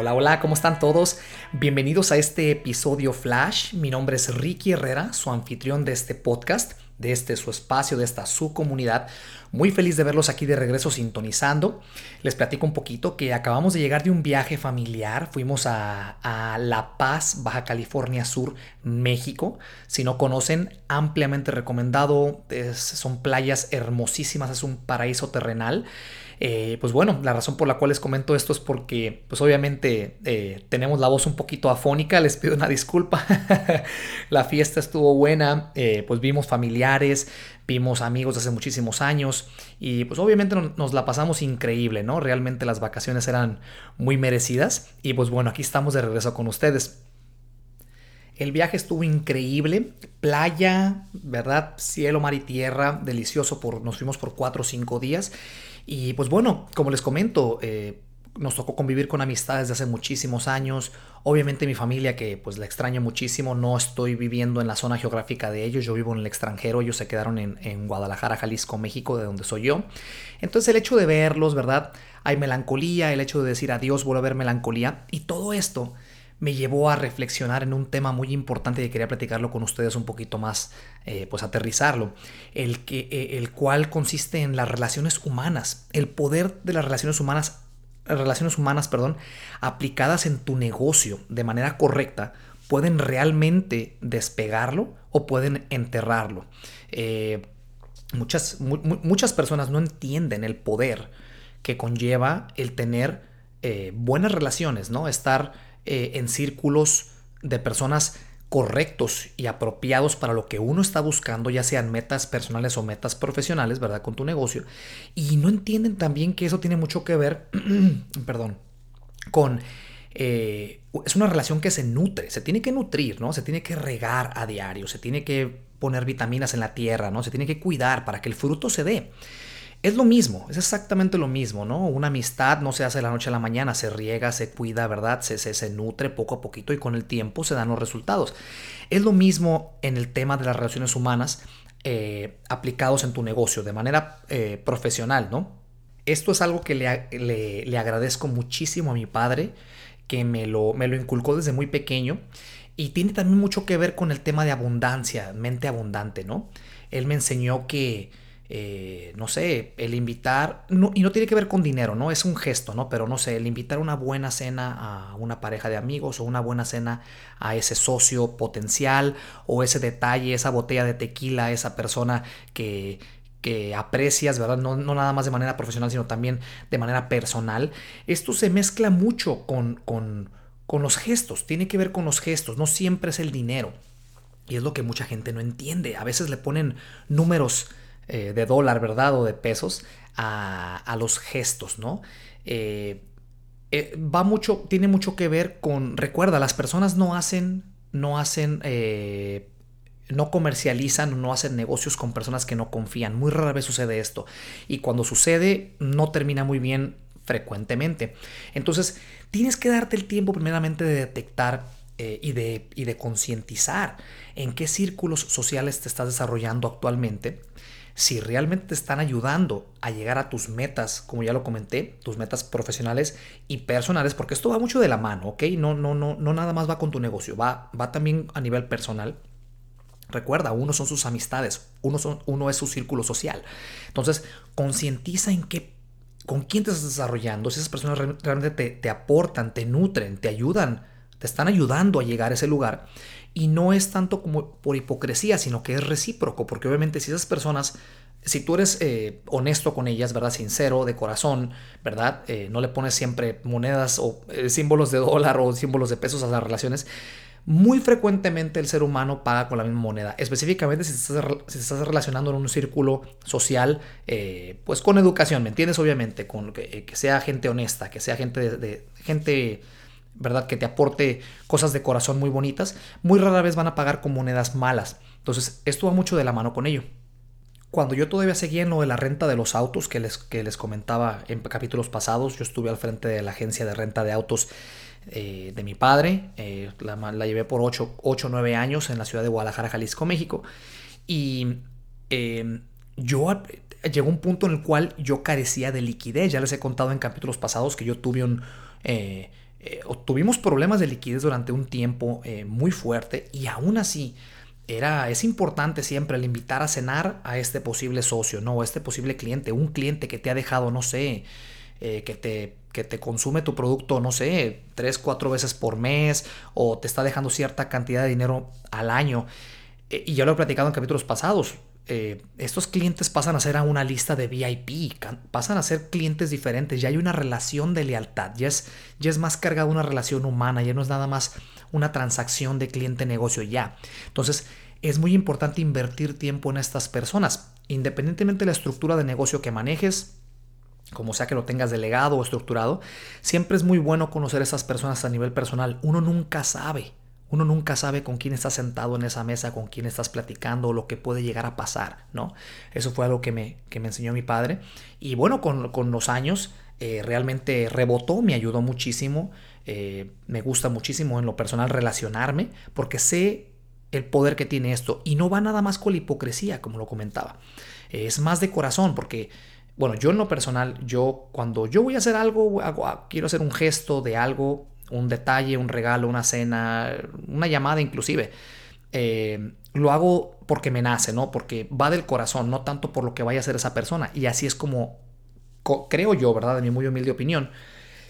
Hola, hola, ¿cómo están todos? Bienvenidos a este episodio Flash. Mi nombre es Ricky Herrera, su anfitrión de este podcast, de este su espacio, de esta su comunidad. Muy feliz de verlos aquí de regreso sintonizando. Les platico un poquito que acabamos de llegar de un viaje familiar. Fuimos a, La Paz, Baja California Sur, México. Si no conocen, ampliamente recomendado. Son playas hermosísimas, es un paraíso terrenal. Eh, pues bueno, la razón por la cual les comento esto es porque, pues obviamente eh, tenemos la voz un poquito afónica, les pido una disculpa. la fiesta estuvo buena, eh, pues vimos familiares, vimos amigos de hace muchísimos años y pues obviamente nos la pasamos increíble, ¿no? Realmente las vacaciones eran muy merecidas y pues bueno, aquí estamos de regreso con ustedes. El viaje estuvo increíble, playa, ¿verdad? Cielo, mar y tierra, delicioso, por, nos fuimos por cuatro o cinco días y pues bueno, como les comento, eh, nos tocó convivir con amistades de hace muchísimos años. Obviamente mi familia, que pues la extraño muchísimo, no estoy viviendo en la zona geográfica de ellos, yo vivo en el extranjero, ellos se quedaron en, en, Guadalajara, Jalisco, México, de donde soy yo. Entonces el hecho de verlos, ¿verdad? Hay melancolía, el hecho de decir adiós vuelve a haber melancolía y todo esto me llevó a reflexionar en un tema muy importante y quería platicarlo con ustedes un poquito más, eh, pues aterrizarlo, el, que, eh, el cual consiste en las relaciones humanas, el poder de las relaciones humanas, relaciones humanas, perdón, aplicadas en tu negocio de manera correcta, pueden realmente despegarlo o pueden enterrarlo. Eh, muchas, muchas personas no entienden el poder que conlleva el tener buenas relaciones, ¿no? Estar eh, en círculos de personas correctos y apropiados para lo que uno está buscando, ya sean metas personales o metas profesionales, ¿verdad? Con tu negocio. Y no entienden también que eso tiene mucho que ver, perdón, con... Eh, es una relación que se nutre, se tiene que nutrir, ¿no? Se tiene que regar a diario, se tiene que poner vitaminas en la tierra, ¿no? Se tiene que cuidar para que el fruto se dé. Es lo mismo, es exactamente lo mismo, ¿no? Una amistad no se hace de la noche a la mañana, se riega, se cuida, ¿verdad? Se, se, se, nutre poco a poquito y con el tiempo se dan los resultados. Es lo mismo en el tema de las relaciones humanas eh, aplicados en tu negocio de manera eh, profesional, ¿no? Esto es algo que le, le, le, agradezco muchísimo a mi padre, que me lo, me lo inculcó desde muy pequeño y tiene también mucho que ver con el tema de abundancia, mente abundante, ¿no? Él me enseñó que eh, no sé, el invitar, y no tiene que ver con dinero, ¿no? Es un gesto, ¿no? Pero no sé, el invitar una buena cena a una pareja de amigos o una buena cena a ese socio potencial o ese detalle, esa botella de tequila, esa persona que, que aprecias, ¿verdad? No, no, nada más de manera profesional, sino también de manera personal. Esto se mezcla mucho con, con, con los gestos, tiene que ver con los gestos, no siempre es el dinero. Y es lo que mucha gente no entiende. A veces le ponen números eh, de dólar, ¿verdad? O de pesos a, los gestos, ¿no? Eh, eh, va mucho, tiene mucho que ver con, recuerda, las personas no hacen, no hacen, no comercializan, no hacen negocios con personas que no confían. Muy rara vez sucede esto. Y cuando sucede, no termina muy bien frecuentemente. Entonces, tienes que darte el tiempo primeramente de detectar y de, y de concientizar en qué círculos sociales te estás desarrollando actualmente si realmente te están ayudando a llegar a tus metas, como ya lo comenté, tus metas profesionales y personales, porque esto va mucho de la mano, ¿ok? No, no, no, no nada más va con tu negocio, va, va también a nivel personal. Recuerda, uno son sus amistades, uno, son, uno es su círculo social. Entonces, concientiza en qué, con quién te estás desarrollando, si esas personas realmente te, te aportan, te nutren, te ayudan, te están ayudando a llegar a ese lugar y no es tanto como por hipocresía, sino que es recíproco, porque obviamente si esas personas, si tú eres eh, honesto con ellas, ¿verdad? Sincero, de corazón, ¿verdad? Eh, no le pones siempre monedas o eh, símbolos de dólar o símbolos de pesos a las relaciones, muy frecuentemente el ser humano paga con la misma moneda. Específicamente si estás, si estás relacionando en un círculo social, pues con educación, ¿me entiendes? Obviamente, con que, sea gente honesta, que sea gente de gente ¿verdad? Que te aporte cosas de corazón muy bonitas, muy rara vez van a pagar con monedas malas. Entonces, esto va mucho de la mano con ello. Cuando yo todavía seguía en lo de la renta de los autos que les, que les comentaba en capítulos pasados, yo estuve al frente de la agencia de renta de autos eh, de mi padre, eh, la, llevé por 8 o 9 años en la ciudad de Guadalajara, Jalisco, México, y eh, yo llegó un punto en el cual yo carecía de liquidez, ya les he contado en capítulos pasados que yo tuve un eh, tuvimos problemas de liquidez durante un tiempo eh, muy fuerte y aún así era, es importante siempre el invitar a cenar a este posible socio, ¿no? O este posible cliente, un cliente que te ha dejado, no sé, eh, que, te, que te consume tu producto, no sé, tres, cuatro veces por mes o te está dejando cierta cantidad de dinero al año. y ya lo he platicado en capítulos pasados. Eh, estos clientes pasan a ser a una lista de VIP, pasan a ser clientes diferentes, ya hay una relación de lealtad, ya es, ya es más cargada una relación humana, ya no es nada más una transacción de cliente-negocio ya. Entonces, es muy importante invertir tiempo en estas personas, independientemente de la estructura de negocio que manejes, como sea que lo tengas delegado o estructurado, siempre es muy bueno conocer a esas personas a nivel personal. Uno nunca sabe. Uno nunca sabe con quién estás sentado en esa mesa, con quién estás platicando, lo que puede llegar a pasar, ¿no? Eso fue algo que me, que me enseñó mi padre. Y bueno, con, los años eh, realmente rebotó, me ayudó muchísimo. Eh, me gusta muchísimo en lo personal relacionarme, porque sé el poder que tiene esto. Y no va nada más con la hipocresía, como lo comentaba. es más de corazón, porque bueno, yo en lo personal, yo cuando yo voy a hacer algo, quiero hacer un gesto de algo, un detalle, un regalo, una cena, una llamada inclusive. Eh, lo hago porque me nace, ¿no? Porque va del corazón, no tanto por lo que vaya a hacer esa persona. Y así es como creo yo, ¿verdad? De mi muy humilde opinión,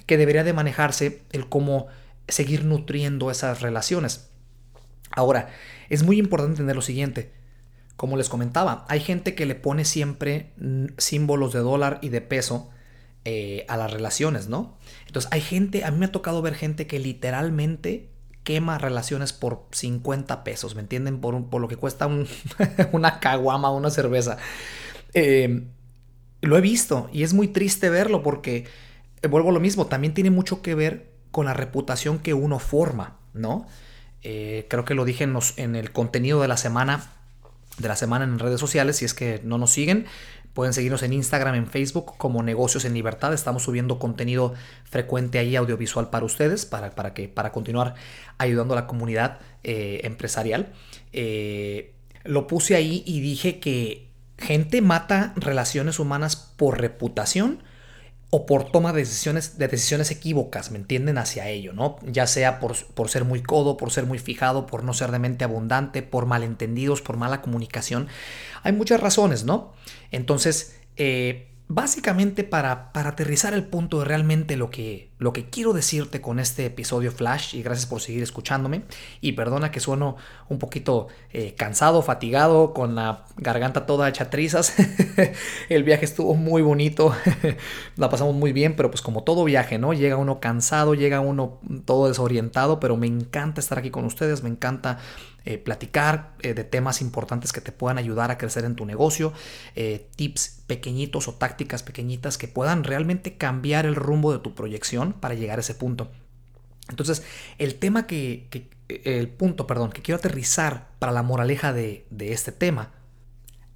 que debería de manejarse el cómo seguir nutriendo esas relaciones. Ahora, es muy importante entender lo siguiente. Como les comentaba, hay gente que le pone siempre símbolos de dólar y de peso eh, a las relaciones, ¿no? Entonces hay gente, a mí me ha tocado ver gente que literalmente quema relaciones por 50 pesos, ¿me entienden? Por, por lo que cuesta una caguama, una cerveza. Eh, lo he visto y es muy triste verlo porque, eh, vuelvo a lo mismo, también tiene mucho que ver con la reputación que uno forma, ¿no? creo que lo dije en, en el contenido de la semana de la semana en redes sociales. Si es que no nos siguen, Pueden seguirnos en Instagram, en Facebook como Negocios en Libertad. Estamos subiendo contenido frecuente ahí audiovisual para ustedes, para, para, que, para continuar ayudando a la comunidad eh, empresarial. Eh, lo puse ahí y dije que gente mata relaciones humanas por reputación o por toma de decisiones, de decisiones equívocas, ¿me entienden? Hacia ello, ¿no? Ya sea por, por, ser muy codo, por ser muy fijado, por no ser de mente abundante, por malentendidos, por mala comunicación. Hay muchas razones, ¿no? Entonces, eh, básicamente para, para, aterrizar el punto de realmente lo que, lo que quiero decirte con este episodio Flash, y gracias por seguir escuchándome, y perdona que sueno un poquito eh, cansado, fatigado, con la garganta toda hecha trizas, el viaje estuvo muy bonito, la pasamos muy bien, pero pues como todo viaje, ¿no? Llega uno cansado, llega uno todo desorientado, pero me encanta estar aquí con ustedes, me encanta eh, platicar eh, de temas importantes que te puedan ayudar a crecer en tu negocio, eh, tips pequeñitos o tácticas pequeñitas que puedan realmente cambiar el rumbo de tu proyección para llegar a ese punto. Entonces, el tema que, el punto, perdón, que quiero aterrizar para la moraleja de, de este tema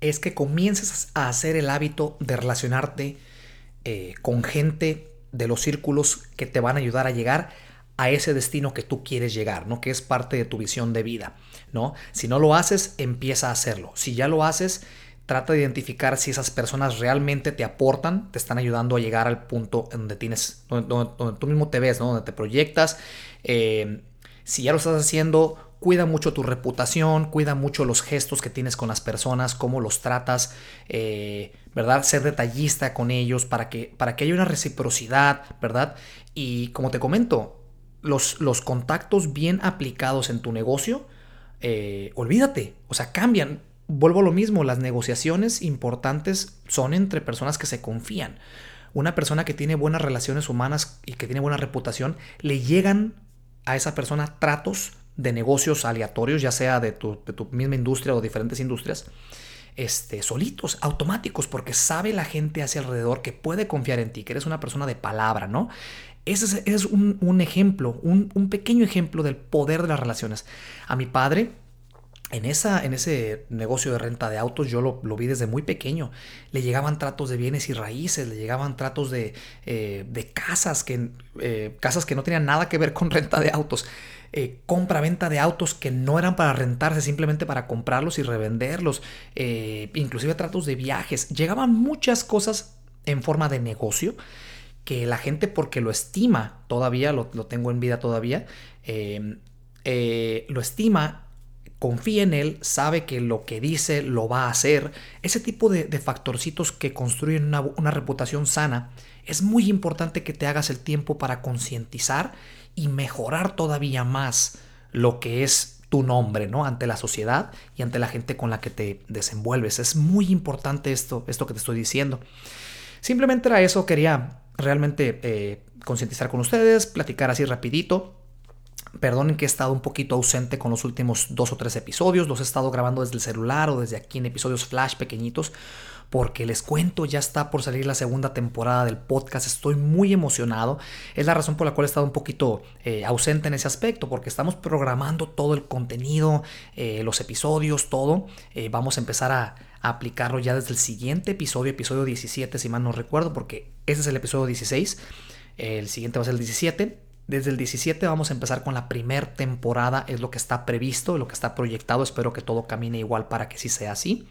es que comiences a hacer el hábito de relacionarte con gente de los círculos que te van a ayudar a llegar a ese destino que tú quieres llegar, ¿no? Que es parte de tu visión de vida, ¿no? Si no lo haces, empieza a hacerlo. Si ya lo haces, trata de identificar si esas personas realmente te aportan, te están ayudando a llegar al punto donde tienes, donde, tú mismo te ves, ¿no? Donde te proyectas. Eh, si ya lo estás haciendo, cuida mucho tu reputación, cuida mucho los gestos que tienes con las personas, cómo los tratas, eh, ¿verdad? Ser detallista con ellos para que, para que haya una reciprocidad, ¿verdad? Y como te comento, los, contactos bien aplicados en tu negocio, eh, olvídate, o sea, cambian. Vuelvo a lo mismo, las negociaciones importantes son entre personas que se confían. Una persona que tiene buenas relaciones humanas y que tiene buena reputación, le llegan a esa persona tratos de negocios aleatorios, ya sea de tu, de tu misma industria o diferentes industrias, este, solitos, automáticos, porque sabe la gente hacia alrededor que puede confiar en ti, que eres una persona de palabra, ¿no? Ese es, un, ejemplo, un, pequeño ejemplo del poder de las relaciones. A mi padre, en, esa, en ese negocio de renta de autos, yo lo, vi desde muy pequeño. Le llegaban tratos de bienes y raíces, le llegaban tratos de, eh, casas, que, eh, casas que no tenían nada que ver con renta de autos. Eh, compra-venta de autos que no eran para rentarse, simplemente para comprarlos y revenderlos. inclusive tratos de viajes. Llegaban muchas cosas en forma de negocio que la gente porque lo estima todavía, lo, tengo en vida todavía, em, eh, lo estima, confía en él, sabe que lo que dice lo va a hacer. Ese tipo de, factorcitos que construyen una, una reputación sana, es muy importante que te hagas el tiempo para concientizar y mejorar todavía más lo que es tu nombre, ¿no? Ante la sociedad y ante la gente con la que te desenvuelves. Es muy importante esto, esto que te estoy diciendo. Simplemente era eso, quería realmente eh, concientizar con ustedes, platicar así rapidito. Perdonen que he estado un poquito ausente con los últimos dos o tres episodios. Los he estado grabando desde el celular o desde aquí en episodios flash pequeñitos. Porque les cuento, ya está por salir la segunda temporada del podcast. Estoy muy emocionado. Es la razón por la cual he estado un poquito eh, ausente en ese aspecto. Porque estamos programando todo el contenido, eh, los episodios, todo. vamos a empezar a, aplicarlo ya desde el siguiente episodio, episodio 17, si mal no recuerdo, porque ese es el episodio 16. El siguiente va a ser el 17. Desde el 17 vamos a empezar con la primera temporada, es lo que está previsto, lo que está proyectado. Espero que todo camine igual para que sí sea así.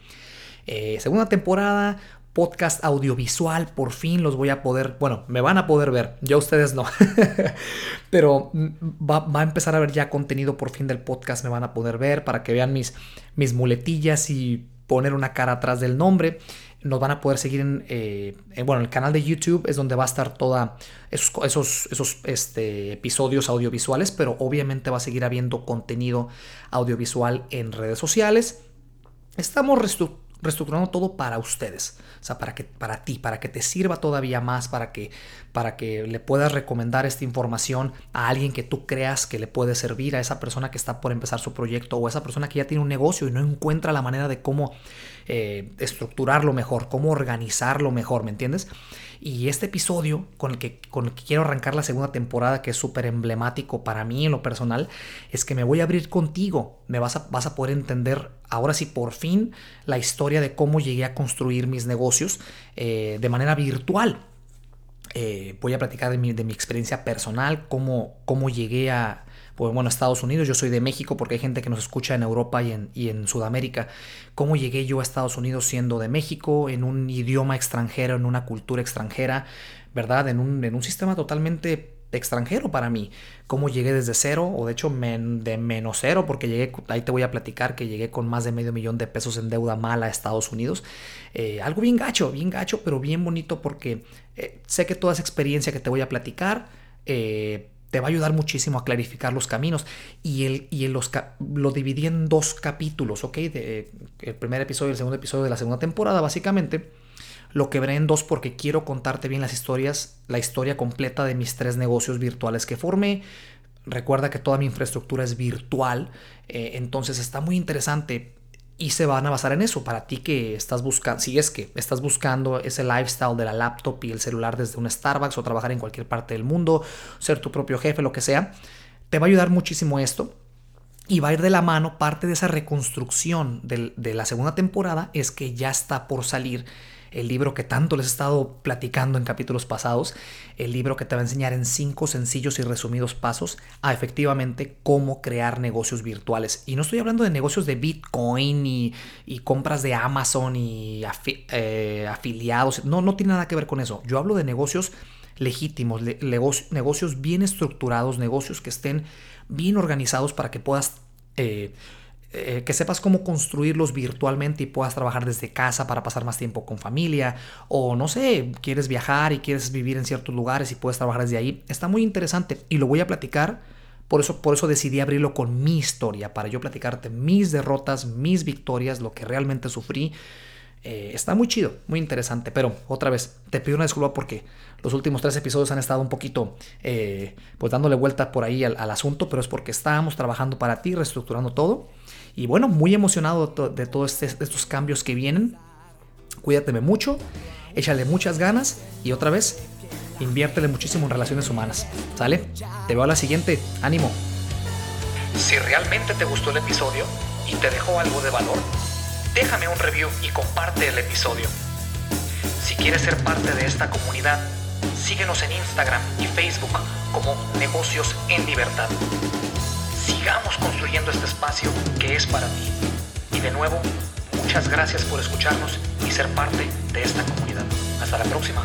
Eh, segunda temporada, podcast audiovisual, por fin los voy a poder, bueno, me van a poder ver, ya ustedes no, pero va, va, a empezar a ver ya contenido por fin del podcast, me van a poder ver para que vean mis, mis muletillas y poner una cara atrás del nombre. Nos van a poder seguir en, eh, bueno, el canal de YouTube es donde va a estar toda esos, esos, esos este, episodios audiovisuales, pero obviamente va a seguir habiendo contenido audiovisual en redes sociales. Estamos reestructurando todo para ustedes, o sea, para, que, para ti, para que te sirva todavía más, para que, para que le puedas recomendar esta información a alguien que tú creas que le puede servir, a esa persona que está por empezar su proyecto o a esa persona que ya tiene un negocio y no encuentra la manera de cómo eh, estructurarlo mejor, cómo organizarlo mejor, ¿me entiendes? Y este episodio con el que, con el que quiero arrancar la segunda temporada, que es súper emblemático para mí en lo personal, es que me voy a abrir contigo. Me vas a, vas a poder entender ahora sí por fin la historia de cómo llegué a construir mis negocios eh, de manera virtual. Eh, voy a platicar de mi, de mi experiencia personal, cómo, cómo llegué a, pues bueno, Estados Unidos, yo soy de México porque hay gente que nos escucha en Europa y en, y en Sudamérica. ¿Cómo llegué yo a Estados Unidos siendo de México, en un idioma extranjero, en una cultura extranjera, ¿verdad? En un, en un sistema totalmente extranjero para mí. ¿Cómo llegué desde cero? O de hecho de menos cero, porque llegué, ahí te voy a platicar que llegué con más de medio millón de pesos en deuda mala a Estados Unidos. Eh, algo bien gacho, bien gacho, pero bien bonito porque eh, sé que toda esa experiencia que te voy a platicar... Eh, te va a ayudar muchísimo a clarificar los caminos. Y, el, y los, lo dividí en dos capítulos, ¿ok? De, el primer episodio y el segundo episodio de la segunda temporada, básicamente. Lo quebré en dos porque quiero contarte bien las historias, la historia completa de mis tres negocios virtuales que formé. Recuerda que toda mi infraestructura es virtual, eh, entonces está muy interesante y se van a basar en eso. Para ti que estás buscando, si es que estás buscando ese lifestyle de la laptop y el celular desde un Starbucks o trabajar en cualquier parte del mundo, ser tu propio jefe, lo que sea, te va a ayudar muchísimo esto. Y va a ir de la mano parte de esa reconstrucción de la segunda temporada, es que ya está por salir el libro que tanto les he estado platicando en capítulos pasados, el libro que te va a enseñar en cinco sencillos y resumidos pasos a efectivamente cómo crear negocios virtuales. Y no estoy hablando de negocios de Bitcoin y, compras de Amazon y eh, afiliados, no, no tiene nada que ver con eso. Yo hablo de negocios legítimos, negocios bien estructurados, negocios que estén bien organizados para que puedas... Eh, eh, que sepas cómo construirlos virtualmente y puedas trabajar desde casa para pasar más tiempo con familia o no sé, quieres viajar y quieres vivir en ciertos lugares y puedes trabajar desde ahí. Está muy interesante y lo voy a platicar. Por eso, por eso decidí abrirlo con mi historia, para yo platicarte mis derrotas, mis victorias, lo que realmente sufrí. Eh, está muy chido, muy interesante, pero otra vez, te pido una disculpa porque los últimos tres episodios han estado un poquito, eh, pues dándole vuelta por ahí al, asunto, pero es porque estábamos trabajando para ti, reestructurando todo. Y bueno, muy emocionado de todos este, estos cambios que vienen. Cuídateme mucho, échale muchas ganas y otra vez, inviértele muchísimo en relaciones humanas. ¿Sale? Te veo a la siguiente. Ánimo. Si realmente te gustó el episodio y te dejó algo de valor, déjame un review y comparte el episodio. Si quieres ser parte de esta comunidad, síguenos en Instagram y Facebook como Negocios en Libertad sigamos construyendo este espacio que es para ti. Y de nuevo, muchas gracias por escucharnos y ser parte de esta comunidad. Hasta la próxima.